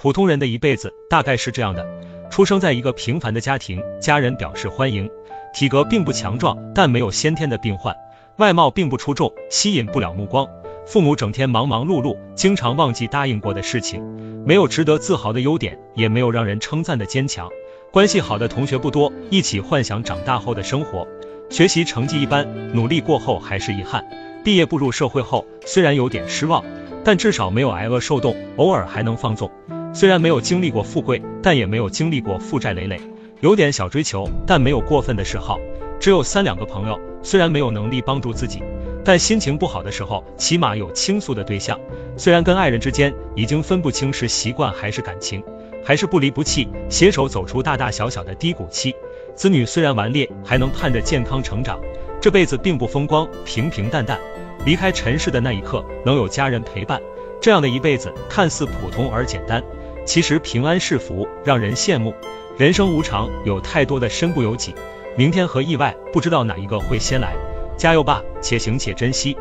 普通人的一辈子大概是这样的：出生在一个平凡的家庭，家人表示欢迎，体格并不强壮，但没有先天的病患，外貌并不出众，吸引不了目光。父母整天忙忙碌碌，经常忘记答应过的事情，没有值得自豪的优点，也没有让人称赞的坚强。关系好的同学不多，一起幻想长大后的生活。学习成绩一般，努力过后还是遗憾。毕业步入社会后，虽然有点失望，但至少没有挨饿受冻，偶尔还能放纵。虽然没有经历过富贵，但也没有经历过负债累累，有点小追求，但没有过分的嗜好。只有三两个朋友，虽然没有能力帮助自己，但心情不好的时候，起码有倾诉的对象。虽然跟爱人之间已经分不清是习惯还是感情，还是不离不弃，携手走出大大小小的低谷期。子女虽然顽劣，还能盼着健康成长。这辈子并不风光，平平淡淡。离开尘世的那一刻，能有家人陪伴，这样的一辈子看似普通而简单。其实平安是福，让人羡慕。人生无常，有太多的身不由己。明天和意外，不知道哪一个会先来。加油吧，且行且珍惜。